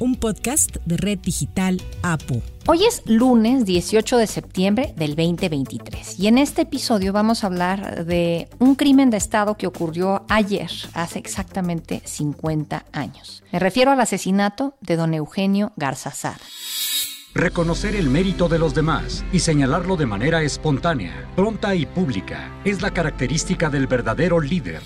un podcast de Red Digital APO. Hoy es lunes 18 de septiembre del 2023 y en este episodio vamos a hablar de un crimen de Estado que ocurrió ayer, hace exactamente 50 años. Me refiero al asesinato de don Eugenio Garzazada. Reconocer el mérito de los demás y señalarlo de manera espontánea, pronta y pública es la característica del verdadero líder.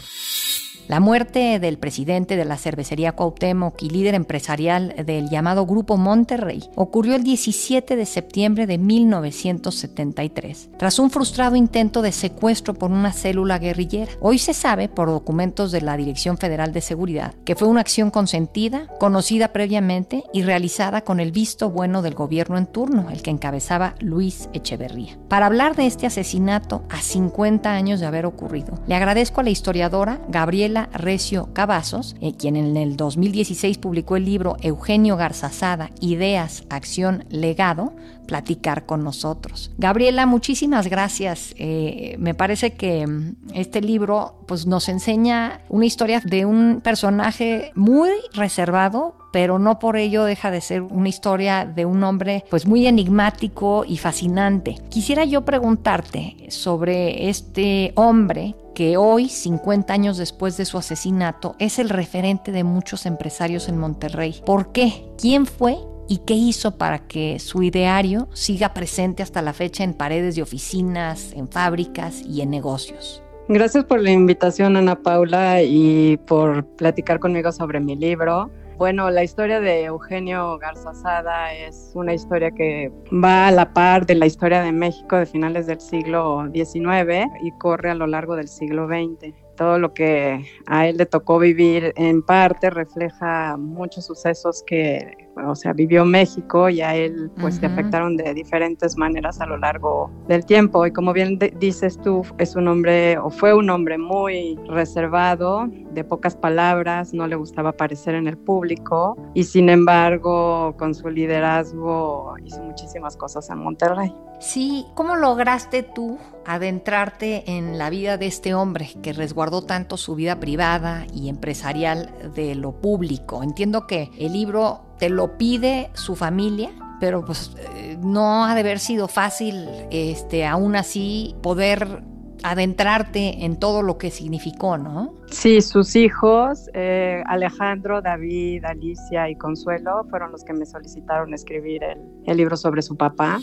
La muerte del presidente de la cervecería Cuauhtémoc y líder empresarial del llamado Grupo Monterrey ocurrió el 17 de septiembre de 1973, tras un frustrado intento de secuestro por una célula guerrillera. Hoy se sabe, por documentos de la Dirección Federal de Seguridad, que fue una acción consentida, conocida previamente y realizada con el visto bueno del gobierno en turno, el que encabezaba Luis Echeverría. Para hablar de este asesinato a 50 años de haber ocurrido, le agradezco a la historiadora Gabriela Recio Cavazos, eh, quien en el 2016 publicó el libro Eugenio Garzazada, Ideas, Acción, Legado, platicar con nosotros. Gabriela, muchísimas gracias. Eh, me parece que mm, este libro pues, nos enseña una historia de un personaje muy reservado, pero no por ello deja de ser una historia de un hombre pues muy enigmático y fascinante. Quisiera yo preguntarte sobre este hombre que hoy, 50 años después de su asesinato, es el referente de muchos empresarios en Monterrey. ¿Por qué? ¿Quién fue? ¿Y qué hizo para que su ideario siga presente hasta la fecha en paredes de oficinas, en fábricas y en negocios? Gracias por la invitación, Ana Paula, y por platicar conmigo sobre mi libro. Bueno, la historia de Eugenio Garzazada es una historia que va a la par de la historia de México de finales del siglo XIX y corre a lo largo del siglo XX todo lo que a él le tocó vivir en parte refleja muchos sucesos que o sea, vivió México y a él pues le afectaron de diferentes maneras a lo largo del tiempo. Y como bien dices tú, es un hombre o fue un hombre muy reservado, de pocas palabras, no le gustaba aparecer en el público y sin embargo con su liderazgo hizo muchísimas cosas en Monterrey. Sí, ¿cómo lograste tú adentrarte en la vida de este hombre que resguardó tanto su vida privada y empresarial de lo público? Entiendo que el libro te lo pide su familia, pero pues eh, no ha de haber sido fácil, este, aún así, poder adentrarte en todo lo que significó, ¿no? Sí, sus hijos, eh, Alejandro, David, Alicia y Consuelo, fueron los que me solicitaron escribir el, el libro sobre su papá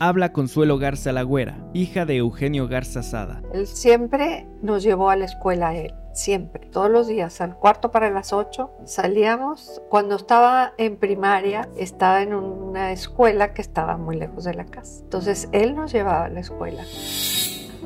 habla Consuelo Garza Lagüera, hija de Eugenio Garza Sada. Él siempre nos llevó a la escuela él, siempre, todos los días, al cuarto para las ocho. Salíamos, cuando estaba en primaria, estaba en una escuela que estaba muy lejos de la casa. Entonces él nos llevaba a la escuela.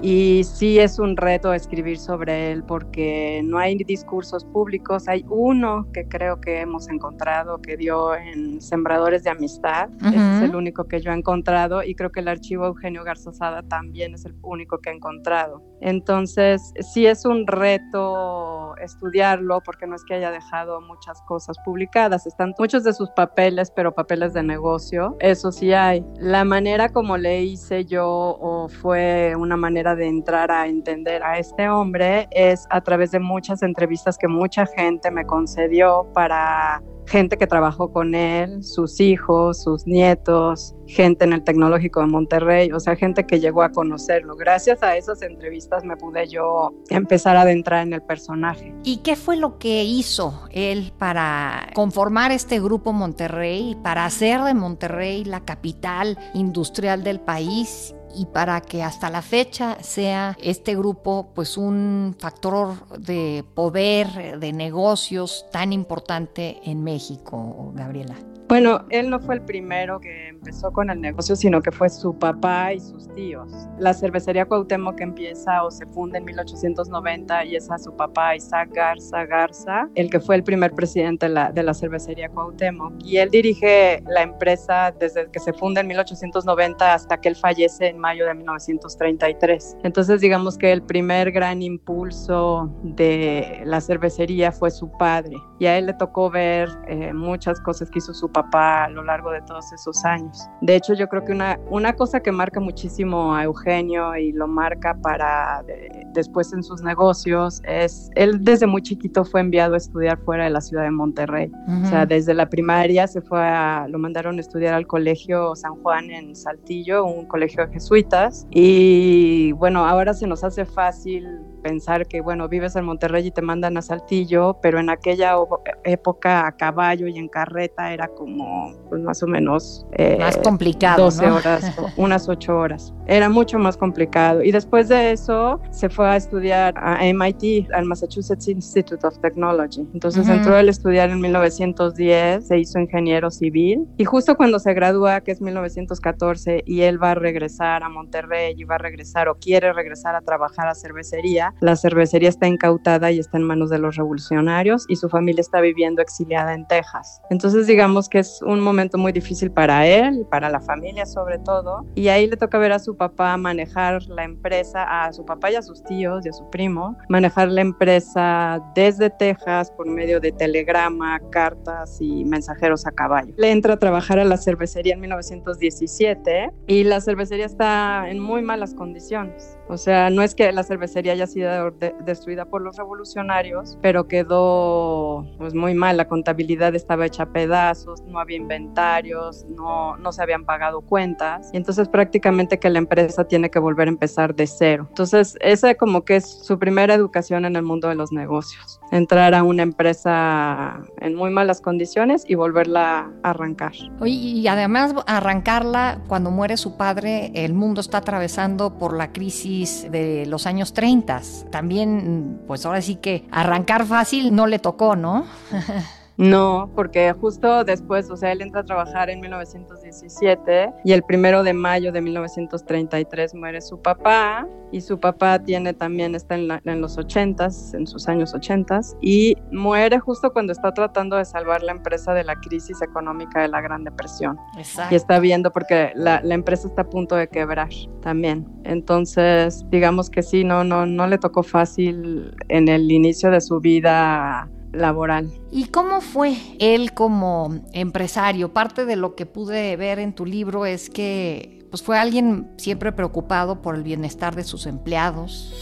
Y sí es un reto escribir sobre él porque no hay discursos públicos. Hay uno que creo que hemos encontrado que dio en Sembradores de Amistad. es el único que yo he encontrado y creo que el archivo Eugenio Garzazada también es el único que he encontrado. Entonces sí es un reto estudiarlo porque no es que haya dejado muchas cosas publicadas. Están muchos de sus papeles, pero papeles de negocio. Eso sí hay. La manera como le hice yo o fue una manera de entrar a entender a este hombre es a través de muchas entrevistas que mucha gente me concedió para gente que trabajó con él, sus hijos, sus nietos, gente en el Tecnológico de Monterrey, o sea, gente que llegó a conocerlo. Gracias a esas entrevistas me pude yo empezar a adentrar en el personaje. ¿Y qué fue lo que hizo él para conformar este grupo Monterrey, para hacer de Monterrey la capital industrial del país y para que hasta la fecha sea este grupo pues un factor de poder, de negocios tan importante en México, Gabriela? Bueno, él no fue el primero que empezó con el negocio, sino que fue su papá y sus tíos. La cervecería Cuauhtémoc empieza o se funda en 1890 y es a su papá Isaac Garza Garza, el que fue el primer presidente de la, de la cervecería Cuauhtémoc. Y él dirige la empresa desde que se funda en 1890 hasta que él fallece en mayo de 1933. Entonces digamos que el primer gran impulso de la cervecería fue su padre y a él le tocó ver eh, muchas cosas que hizo su papá a lo largo de todos esos años. De hecho, yo creo que una, una cosa que marca muchísimo a Eugenio y lo marca para después en sus negocios es, él desde muy chiquito fue enviado a estudiar fuera de la ciudad de Monterrey. O sea, desde la primaria se fue a, lo mandaron a estudiar al colegio San Juan en Saltillo, un colegio de jesuitas. Y bueno, ahora se nos hace fácil pensar que, bueno, vives en Monterrey y te mandan a Saltillo, pero en aquella época a caballo y en carreta era como, pues más o menos... Eh, más complicado. 12 horas, unas 8 horas. Era mucho más complicado. Y después de eso se fue a estudiar a MIT, al Massachusetts Institute of Technology. Entonces entró a estudiar en 1910, se hizo ingeniero civil y justo cuando se gradúa, que es 1914, y él va a regresar a Monterrey y va a regresar o quiere regresar a trabajar a cervecería, la cervecería está incautada y está en manos de los revolucionarios y su familia está viviendo exiliada en Texas. Entonces digamos que es un momento muy difícil para él, para la familia sobre todo, y ahí le toca ver a su papá manejar la empresa, a su papá y a sus tíos y a su primo, manejar la empresa desde Texas por medio de telegrama, cartas y mensajeros a caballo. Le entra a trabajar a la cervecería en 1917 y la cervecería está en muy malas condiciones. O sea, no es que la cervecería haya sido destruida por los revolucionarios, pero quedó pues muy mal. La contabilidad estaba hecha a pedazos, no había inventarios, no, no se habían pagado cuentas. Y entonces prácticamente que la empresa tiene que volver a empezar de cero. Entonces, esa como que es su primera educación en el mundo de los negocios. Entrar a una empresa en muy malas condiciones y volverla a arrancar. Oye, y además arrancarla cuando muere su padre, el mundo está atravesando por la crisis de los años 30. También, pues ahora sí que arrancar fácil no le tocó, ¿no? No, porque justo después, o sea, él entra a trabajar en 1917 y el primero de mayo de 1933 muere su papá y su papá tiene también, está en, en los 80s, en sus años 80s y muere justo cuando está tratando de salvar la empresa de la crisis económica de la Gran Depresión. Exacto. Y está viendo porque la, la empresa está a punto de quebrar también. Entonces, digamos que sí, no, no, no le tocó fácil en el inicio de su vida laboral. ¿Y cómo fue él como empresario? Parte de lo que pude ver en tu libro es que pues fue alguien siempre preocupado por el bienestar de sus empleados.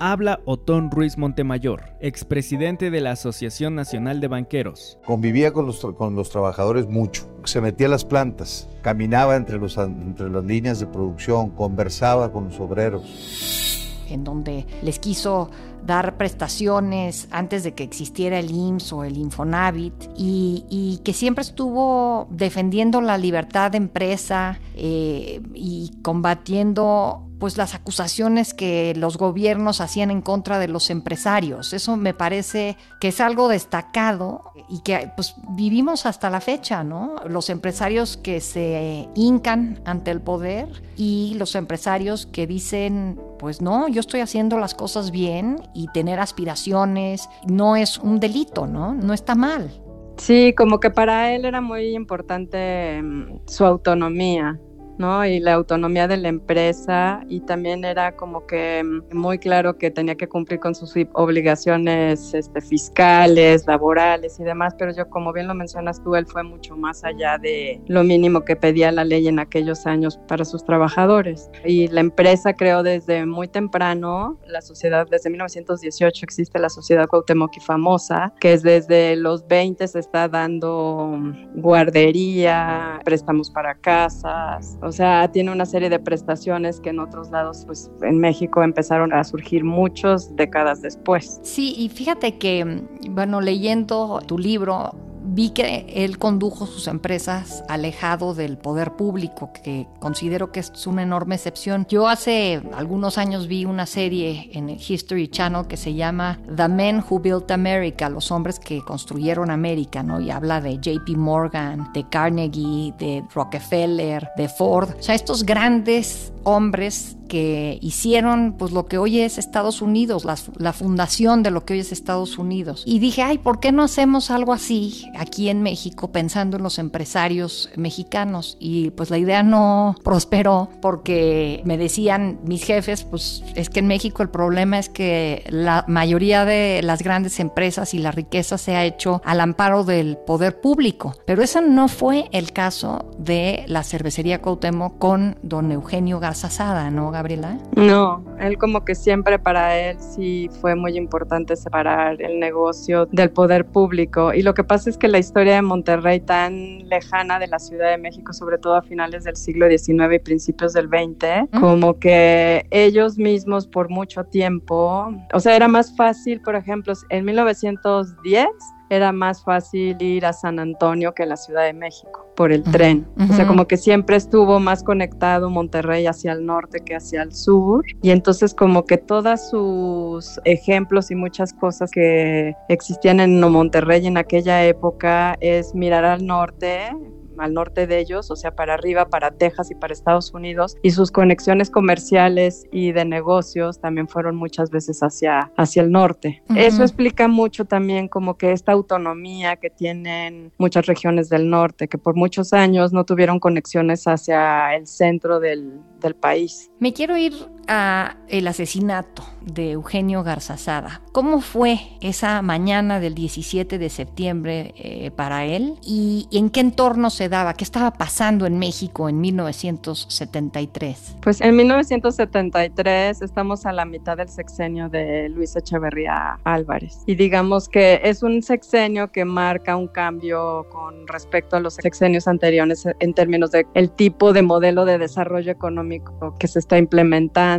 Habla Otón Ruiz Montemayor, expresidente de la Asociación Nacional de Banqueros. Convivía con los, con los trabajadores mucho, se metía a las plantas, caminaba entre, los, entre las líneas de producción, conversaba con los obreros. En donde les quiso dar prestaciones antes de que existiera el IMSS o el Infonavit y, que siempre estuvo defendiendo la libertad de empresa eh, y combatiendo pues las acusaciones que los gobiernos hacían en contra de los empresarios. Eso me parece que es algo destacado y que pues vivimos hasta la fecha, ¿no? Los empresarios que se hincan ante el poder y los empresarios que dicen, pues no, yo estoy haciendo las cosas bien y tener aspiraciones no es un delito, ¿no? No está mal. Sí, como que para él era muy importante mm, su autonomía, ¿no? Y la autonomía de la empresa y también era como que mm, muy claro que tenía que cumplir con sus obligaciones este, fiscales, laborales y demás, pero yo como bien lo mencionas tú, él fue mucho más allá de lo mínimo que pedía la ley en aquellos años para sus trabajadores. Y la empresa creó desde muy temprano, la sociedad, desde 1918 existe la sociedad Cuauhtémoc y famosa, que es desde los 20 se está dando mm, guardería, préstamos para casas, o sea, tiene una serie de prestaciones que en otros lados, pues en México empezaron a surgir muchos décadas después. Sí, y fíjate que, bueno, leyendo tu libro, vi que él condujo sus empresas alejado del poder público, que considero que es una enorme excepción. Yo hace algunos años vi una serie en History Channel que se llama The Men Who Built America, los hombres que construyeron América, ¿no? Y habla de JP Morgan, de Carnegie, de Rockefeller, de Ford. O sea, estos grandes hombres que hicieron pues lo que hoy es Estados Unidos, la, fundación de lo que hoy es Estados Unidos. Y dije, ay, ¿por qué no hacemos algo así aquí en México pensando en los empresarios mexicanos? Y pues la idea no prosperó porque me decían mis jefes, pues es que en México el problema es que la mayoría de las grandes empresas y la riqueza se ha hecho al amparo del poder público. Pero ese no fue el caso de la cervecería Cuauhtémoc con don Eugenio Garzazada, ¿no? Gabriela? No, él como que siempre para él sí fue muy importante separar el negocio del poder público. Y lo que pasa es que la historia de Monterrey tan lejana de la Ciudad de México, sobre todo a finales del siglo XIX y principios del XX, como que ellos mismos por mucho tiempo, o sea, era más fácil, por ejemplo, en 1910 era más fácil ir a San Antonio que a la Ciudad de México por el tren. O sea, como que siempre estuvo más conectado Monterrey hacia el norte que hacia el sur. Y entonces como que todos sus ejemplos y muchas cosas que existían en Monterrey en aquella época es mirar al norte, al norte de ellos, o sea, para arriba, para Texas y para Estados Unidos, y sus conexiones comerciales y de negocios también fueron muchas veces hacia, hacia el norte. Eso explica mucho también como que esta autonomía que tienen muchas regiones del norte, que por muchos años no tuvieron conexiones hacia el centro del, del país. Me quiero ir a el asesinato de Eugenio Garzazada. ¿Cómo fue esa mañana del 17 de septiembre eh, para él? ¿Y en qué entorno se daba? ¿Qué estaba pasando en México en 1973? Pues en 1973 estamos a la mitad del sexenio de Luis Echeverría Álvarez. Y digamos que es un sexenio que marca un cambio con respecto a los sexenios anteriores en términos de el tipo de modelo de desarrollo económico que se está implementando.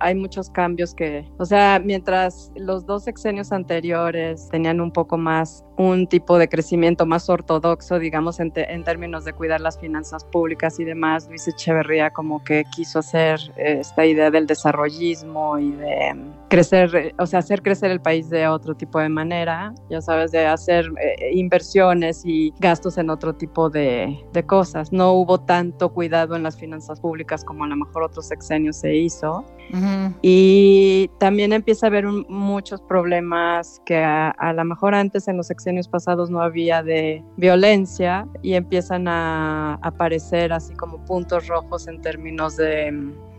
Hay muchos cambios que, o sea, mientras los dos sexenios anteriores tenían un poco más un tipo de crecimiento más ortodoxo, digamos, en, en, términos de cuidar las finanzas públicas y demás. Luis Echeverría como que quiso hacer eh, esta idea del desarrollismo y de crecer, o sea, hacer crecer el país de otro tipo de manera, ya sabes, de hacer eh, inversiones y gastos en otro tipo de, de, cosas. No hubo tanto cuidado en las finanzas públicas como a lo mejor otros sexenios se hizo. Uh -huh. Y también empieza a haber un, muchos problemas que a, a lo mejor antes en los sexenios pasados no había de violencia y empiezan a aparecer así como puntos rojos en términos de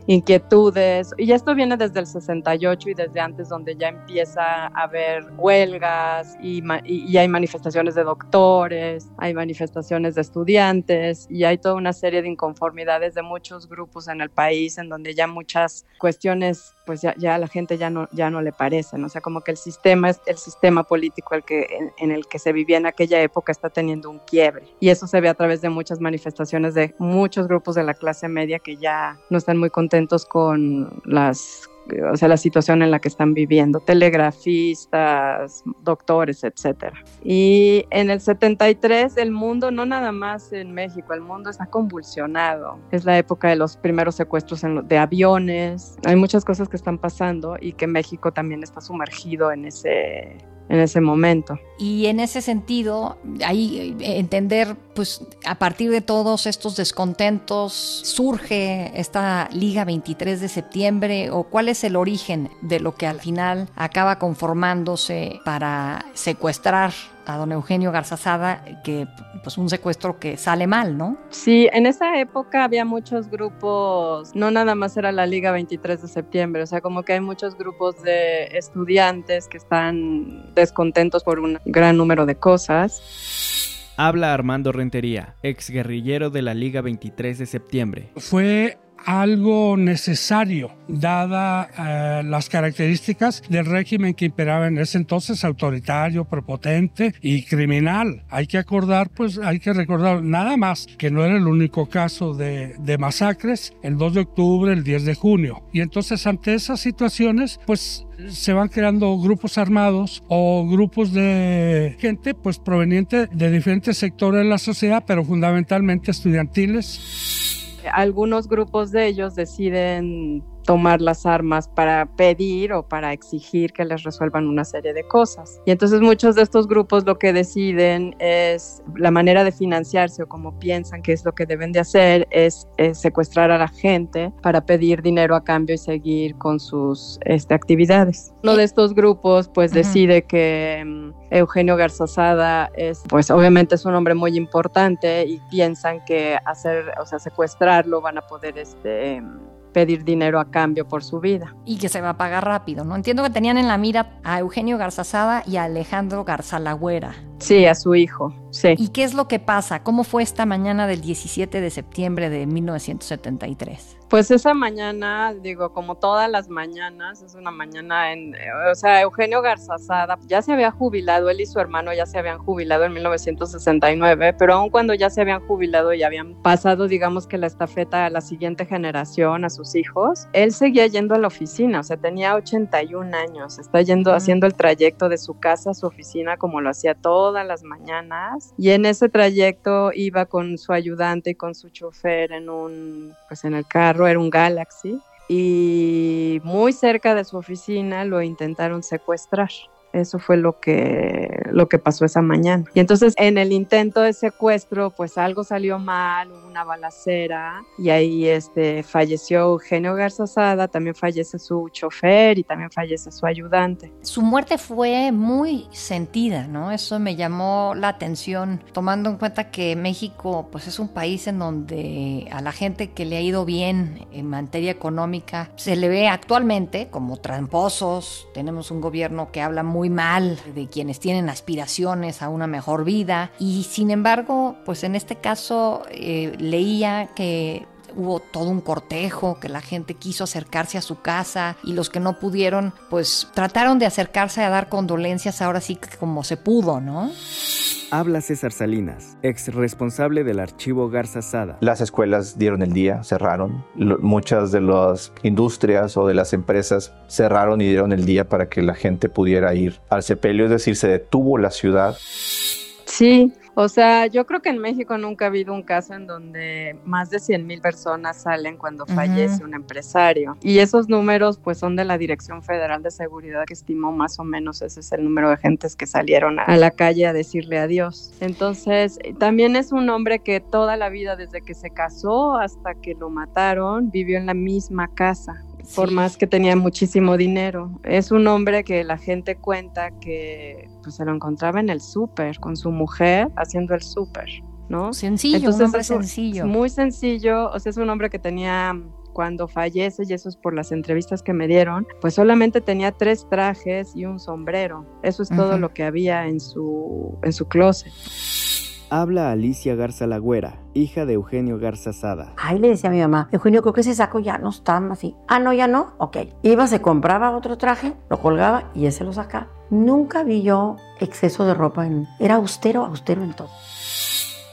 inquietudes. Y esto viene desde el 68 y desde antes, donde ya empieza a haber huelgas y, y, hay manifestaciones de doctores, hay manifestaciones de estudiantes y hay toda una serie de inconformidades de muchos grupos en el país, en donde ya muchas cuestiones, pues ya, ya a la gente ya no, ya no le parecen. O sea, como que el sistema, el sistema político el que, en el que se vivía en aquella época está teniendo un quiebre. Y eso se ve a través de muchas manifestaciones de muchos grupos de la clase media que ya no están muy contentos con las o sea, la situación en la que están viviendo, telegrafistas, doctores, etcétera. Y en el 73 el mundo, no nada más en México, el mundo está convulsionado. Es la época de los primeros secuestros de aviones. Hay muchas cosas que están pasando y que México también está sumergido en ese en ese momento. Y en ese sentido, ahí entender, pues a partir de todos estos descontentos, surge esta Liga 23 de septiembre o cuál es el origen de lo que al final acaba conformándose para secuestrar a don Eugenio Garzazada, que pues un secuestro que sale mal, ¿no? Sí, en esa época había muchos grupos, no nada más era la Liga 23 de septiembre, o sea, como que hay muchos grupos de estudiantes que están descontentos por un gran número de cosas. Habla Armando Rentería, exguerrillero de la Liga 23 de septiembre. Fue algo necesario, dada eh, las características del régimen que imperaba en ese entonces, autoritario, prepotente y criminal. Hay que acordar, pues hay que recordar nada más que no era el único caso de, de masacres, el 2 de octubre, el 10 de junio. Y entonces ante esas situaciones, pues se van creando grupos armados o grupos de gente pues proveniente de diferentes sectores de la sociedad, pero fundamentalmente estudiantiles algunos grupos de ellos deciden tomar las armas para pedir o para exigir que les resuelvan una serie de cosas. Y entonces muchos de estos grupos lo que deciden es la manera de financiarse o como piensan que es lo que deben de hacer es, secuestrar a la gente para pedir dinero a cambio y seguir con sus este, actividades. Uno de estos grupos pues decide que mm, Eugenio Garzazada es pues obviamente es un hombre muy importante y piensan que hacer, o sea, secuestrarlo van a poder este pedir dinero a cambio por su vida. Y que se va a pagar rápido, ¿no? Entiendo que tenían en la mira a Eugenio Garzazada y a Alejandro Garzalagüera. Sí, a su hijo, sí. ¿Y qué es lo que pasa? ¿Cómo fue esta mañana del 17 de septiembre de 1973? Pues esa mañana, digo, como todas las mañanas, es una mañana en, o sea, Eugenio Garzazada ya se había jubilado, él y su hermano ya se habían jubilado en 1969, pero aun cuando ya se habían jubilado y habían pasado, digamos que la estafeta a la siguiente generación, a sus hijos, él seguía yendo a la oficina, o sea, tenía 81 años, está yendo, haciendo el trayecto de su casa a su oficina como lo hacía todas las mañanas, y en ese trayecto iba con su ayudante y con su chofer en un, pues en el carro era un Galaxy y muy cerca de su oficina lo intentaron secuestrar. Eso fue lo que, lo que pasó esa mañana. Y entonces en el intento de secuestro, pues algo salió mal, hubo una balacera y ahí este, falleció Eugenio Garzazada, también fallece su chofer y también fallece su ayudante. Su muerte fue muy sentida, ¿no? Eso me llamó la atención, tomando en cuenta que México pues es un país en donde a la gente que le ha ido bien en materia económica se le ve actualmente como tramposos, tenemos un gobierno que habla muy mal de quienes tienen aspiraciones a una mejor vida. Y sin embargo, pues en este caso eh, leía que hubo todo un cortejo, que la gente quiso acercarse a su casa y los que no pudieron, pues trataron de acercarse a dar condolencias ahora sí como se pudo, ¿no? Habla César Salinas, ex responsable del archivo Garza Sada. Las escuelas dieron el día, cerraron. muchas de las industrias o de las empresas cerraron y dieron el día para que la gente pudiera ir al sepelio, es decir, se detuvo la ciudad. Sí, o sea, yo creo que en México nunca ha habido un caso en donde más de 100 mil personas salen cuando fallece un empresario. Y esos números pues son de la Dirección Federal de Seguridad que estimó más o menos ese es el número de gentes que salieron a la calle a decirle adiós. Entonces, también es un hombre que toda la vida desde que se casó hasta que lo mataron vivió en la misma casa por más que tenía muchísimo dinero. Es un hombre que la gente cuenta que pues, se lo encontraba en el súper con su mujer haciendo el súper, ¿no? Sencillo, un hombre sencillo. Muy sencillo, o sea, es un hombre que tenía cuando fallece, y eso es por las entrevistas que me dieron, pues solamente tenía tres trajes y un sombrero. Eso es todo lo que había en su, en su closet habla Alicia Garza Lagüera, hija de Eugenio Garza Sada. Ay, le decía a mi mamá, Eugenio, creo que ese saco ya no está así. Ah, no, ya no. Ok. Iba, se compraba otro traje, lo colgaba y ese lo sacaba. Nunca vi yo exceso de ropa. En... Era austero, austero en todo.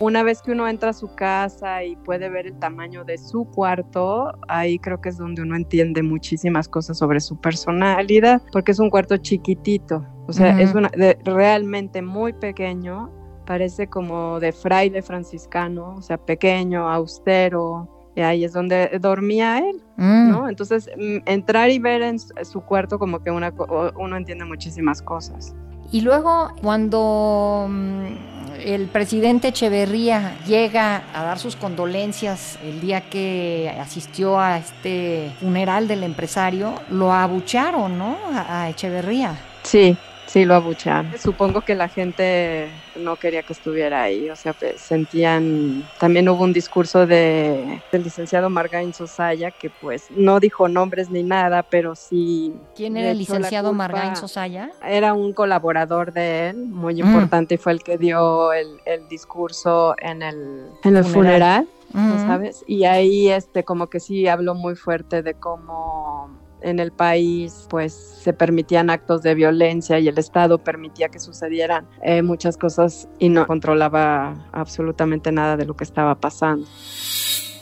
Una vez que uno entra a su casa y puede ver el tamaño de su cuarto, ahí creo que es donde uno entiende muchísimas cosas sobre su personalidad, porque es un cuarto chiquitito, o sea, es una, realmente muy pequeño parece como de fraile franciscano, o sea, pequeño, austero, y ahí es donde dormía él, mm. ¿no? Entonces, mm, entrar y ver en su cuarto como que una, uno entiende muchísimas cosas. Y luego, cuando mm, el presidente Echeverría llega a dar sus condolencias el día que asistió a este funeral del empresario, lo abucharon, ¿no? A, a Echeverría. Sí, Sí, lo abuchearon. Supongo que la gente no quería que estuviera ahí, o sea, pues, sentían, también hubo un discurso de, del licenciado Margain Sosaya que pues no dijo nombres ni nada, pero sí... ¿Quién era el licenciado Margain Sosaya? Era un colaborador de él, muy mm. importante, y fue el que dio el, el discurso en el, en el funeral, funeral ¿sabes? Y ahí este como que sí habló muy fuerte de cómo en el país pues se permitían actos de violencia y el Estado permitía que sucedieran eh, muchas cosas y no controlaba absolutamente nada de lo que estaba pasando.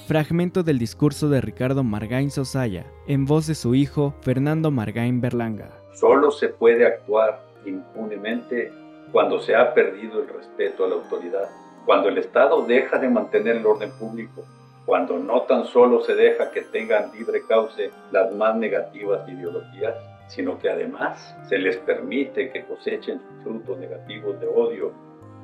Fragmento del discurso de Ricardo Margain Sosaya, en voz de su hijo Fernando Margain Berlanga. Solo se puede actuar impunemente cuando se ha perdido el respeto a la autoridad, cuando el Estado deja de mantener el orden público cuando no tan solo se deja que tengan libre cauce las más negativas ideologías, sino que además se les permite que cosechen frutos negativos de odio,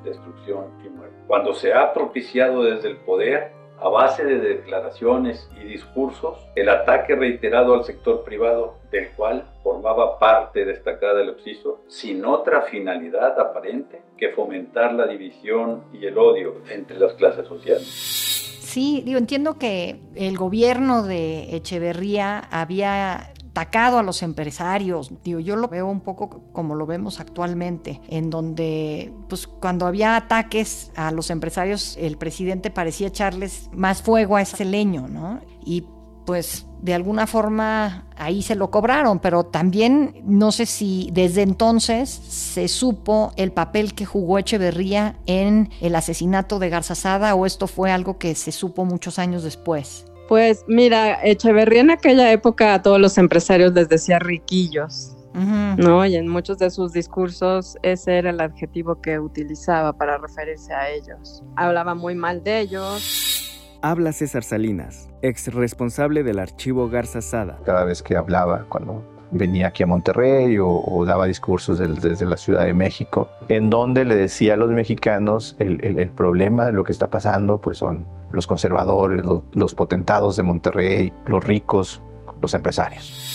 destrucción y muerte. Cuando se ha propiciado desde el poder, a base de declaraciones y discursos, el ataque reiterado al sector privado, del cual formaba parte destacada el Oxiso, sin otra finalidad aparente que fomentar la división y el odio entre las clases sociales. Sí, digo, entiendo que el gobierno de Echeverría había atacado a los empresarios. Digo, yo lo veo un poco como lo vemos actualmente, en donde, pues, cuando había ataques a los empresarios, el presidente parecía echarles más fuego a ese leño, ¿no? Y pues de alguna forma ahí se lo cobraron, pero también no sé si desde entonces se supo el papel que jugó Echeverría en el asesinato de Garzazada o esto fue algo que se supo muchos años después. Pues mira, Echeverría en aquella época a todos los empresarios les decía riquillos, ¿no? Y en muchos de sus discursos ese era el adjetivo que utilizaba para referirse a ellos. Hablaba muy mal de ellos Habla César Salinas, ex responsable del archivo Garza Sada. Cada vez que hablaba, cuando venía aquí a Monterrey o, daba discursos desde la Ciudad de México, en donde le decía a los mexicanos el, problema de lo que está pasando, pues son los conservadores, los potentados de Monterrey, los ricos, los empresarios.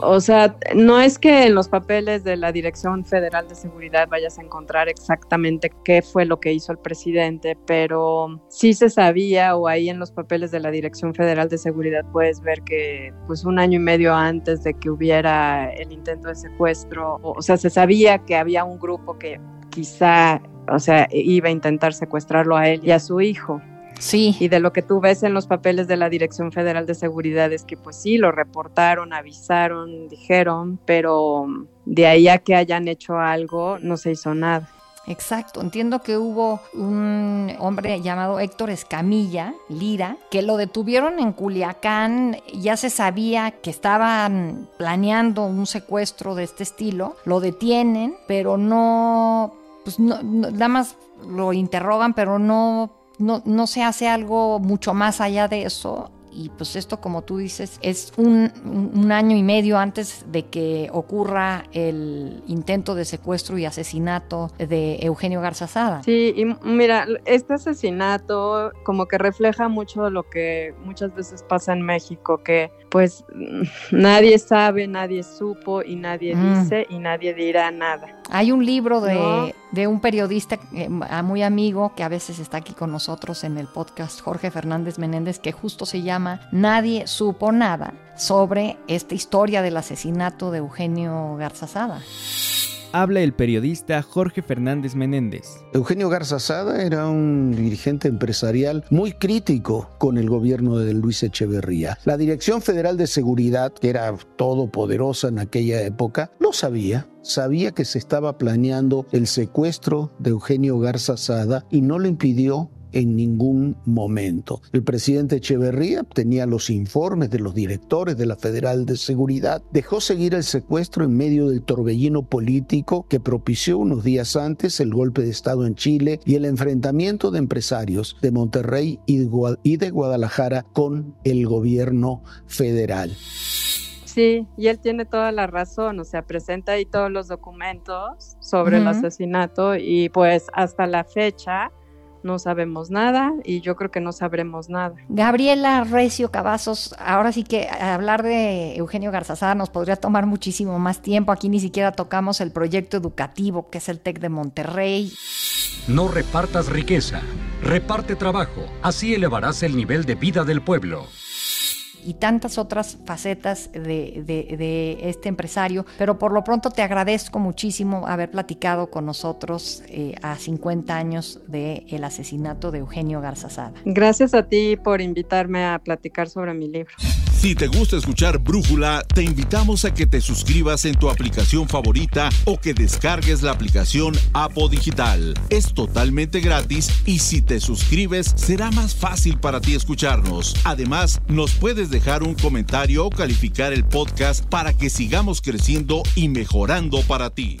O sea, no es que en los papeles de la Dirección Federal de Seguridad vayas a encontrar exactamente qué fue lo que hizo el presidente, pero sí se sabía o ahí en los papeles de la Dirección Federal de Seguridad puedes ver que pues un año y medio antes de que hubiera el intento de secuestro, o, sea, se sabía que había un grupo que quizá, o sea, iba a intentar secuestrarlo a él y a su hijo. Sí. Y de lo que tú ves en los papeles de la Dirección Federal de Seguridad es que pues sí, lo reportaron, avisaron, dijeron, pero de ahí a que hayan hecho algo no se hizo nada. Exacto, entiendo que hubo un hombre llamado Héctor Escamilla, Lira, que lo detuvieron en Culiacán, ya se sabía que estaban planeando un secuestro de este estilo, lo detienen, pero no, pues no nada más lo interrogan, pero no no, no se hace algo mucho más allá de eso y pues esto como tú dices es un, año y medio antes de que ocurra el intento de secuestro y asesinato de Eugenio Garzazada. Sí, y mira, este asesinato como que refleja mucho lo que muchas veces pasa en México, que pues nadie sabe, nadie supo y nadie mm. dice y nadie dirá nada. Hay un libro de, de un periodista eh, muy amigo que a veces está aquí con nosotros en el podcast, Jorge Fernández Menéndez, que justo se llama Nadie supo nada sobre esta historia del asesinato de Eugenio Garzazada habla el periodista Jorge Fernández Menéndez. Eugenio Garzazada era un dirigente empresarial muy crítico con el gobierno de Luis Echeverría. La Dirección Federal de Seguridad, que era todopoderosa en aquella época, lo sabía. Sabía que se estaba planeando el secuestro de Eugenio Garzazada y no lo impidió en ningún momento. El presidente Echeverría tenía los informes de los directores de la Federal de Seguridad, dejó seguir el secuestro en medio del torbellino político que propició unos días antes el golpe de Estado en Chile y el enfrentamiento de empresarios de Monterrey y de Guadalajara con el gobierno federal. Sí, y él tiene toda la razón, o sea, presenta ahí todos los documentos sobre el asesinato y pues hasta la fecha no sabemos nada y yo creo que no sabremos nada. Gabriela Recio Cavazos, ahora sí que hablar de Eugenio Garzazada nos podría tomar muchísimo más tiempo. Aquí ni siquiera tocamos el proyecto educativo que es el TEC de Monterrey. No repartas riqueza, reparte trabajo, así elevarás el nivel de vida del pueblo y tantas otras facetas de, este empresario, pero por lo pronto te agradezco muchísimo haber platicado con nosotros eh, a 50 años del asesinato de Eugenio Garzazada. Gracias a ti por invitarme a platicar sobre mi libro. Si te gusta escuchar Brújula, te invitamos a que te suscribas en tu aplicación favorita o que descargues la aplicación Apo Digital. Es totalmente gratis y si te suscribes será más fácil para ti escucharnos. Además, nos puedes dejar un comentario o calificar el podcast para que sigamos creciendo y mejorando para ti.